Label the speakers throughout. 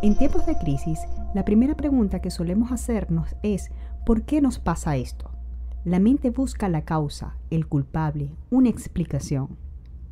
Speaker 1: En tiempos de crisis, la primera pregunta que solemos hacernos es ¿por qué nos pasa esto? La mente busca la causa, el culpable, una explicación.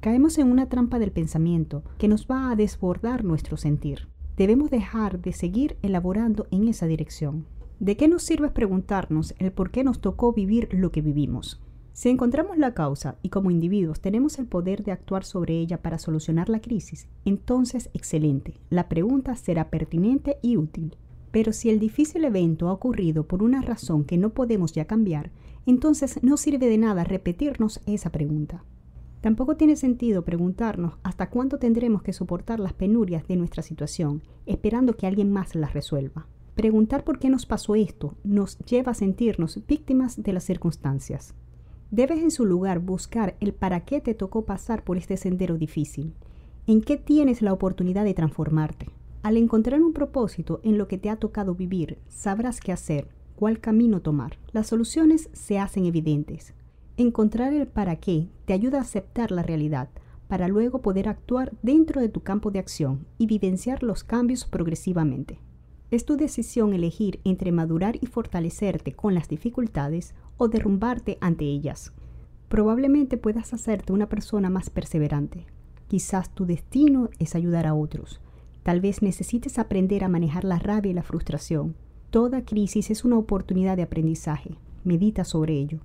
Speaker 1: Caemos en una trampa del pensamiento que nos va a desbordar nuestro sentir. Debemos dejar de seguir elaborando en esa dirección. ¿De qué nos sirve preguntarnos el por qué nos tocó vivir lo que vivimos? Si encontramos la causa y como individuos tenemos el poder de actuar sobre ella para solucionar la crisis, entonces excelente, la pregunta será pertinente y útil. Pero si el difícil evento ha ocurrido por una razón que no podemos ya cambiar, entonces no sirve de nada repetirnos esa pregunta. Tampoco tiene sentido preguntarnos hasta cuánto tendremos que soportar las penurias de nuestra situación, esperando que alguien más las resuelva. Preguntar por qué nos pasó esto nos lleva a sentirnos víctimas de las circunstancias. Debes en su lugar buscar el para qué te tocó pasar por este sendero difícil, en qué tienes la oportunidad de transformarte. Al encontrar un propósito en lo que te ha tocado vivir, sabrás qué hacer, cuál camino tomar. Las soluciones se hacen evidentes. Encontrar el para qué te ayuda a aceptar la realidad, para luego poder actuar dentro de tu campo de acción y vivenciar los cambios progresivamente. Es tu decisión elegir entre madurar y fortalecerte con las dificultades o derrumbarte ante ellas. Probablemente puedas hacerte una persona más perseverante. Quizás tu destino es ayudar a otros. Tal vez necesites aprender a manejar la rabia y la frustración. Toda crisis es una oportunidad de aprendizaje. Medita sobre ello.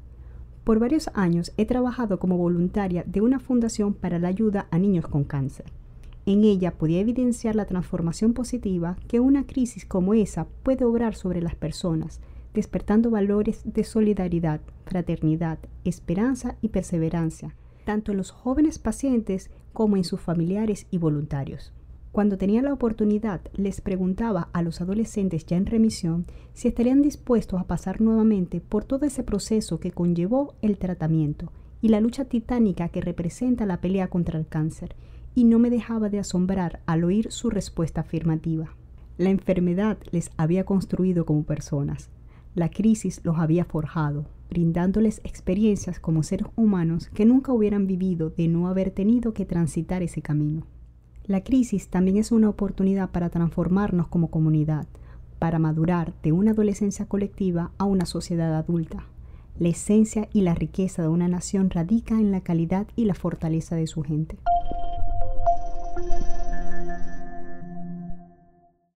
Speaker 1: Por varios años he trabajado como voluntaria de una fundación para la ayuda a niños con cáncer. En ella podía evidenciar la transformación positiva que una crisis como esa puede obrar sobre las personas despertando valores de solidaridad, fraternidad, esperanza y perseverancia, tanto en los jóvenes pacientes como en sus familiares y voluntarios. Cuando tenía la oportunidad, les preguntaba a los adolescentes ya en remisión si estarían dispuestos a pasar nuevamente por todo ese proceso que conllevó el tratamiento y la lucha titánica que representa la pelea contra el cáncer, y no me dejaba de asombrar al oír su respuesta afirmativa. La enfermedad les había construido como personas, la crisis los había forjado, brindándoles experiencias como seres humanos que nunca hubieran vivido de no haber tenido que transitar ese camino. La crisis también es una oportunidad para transformarnos como comunidad, para madurar de una adolescencia colectiva a una sociedad adulta. La esencia y la riqueza de una nación radica en la calidad y la fortaleza de su gente. Thank you.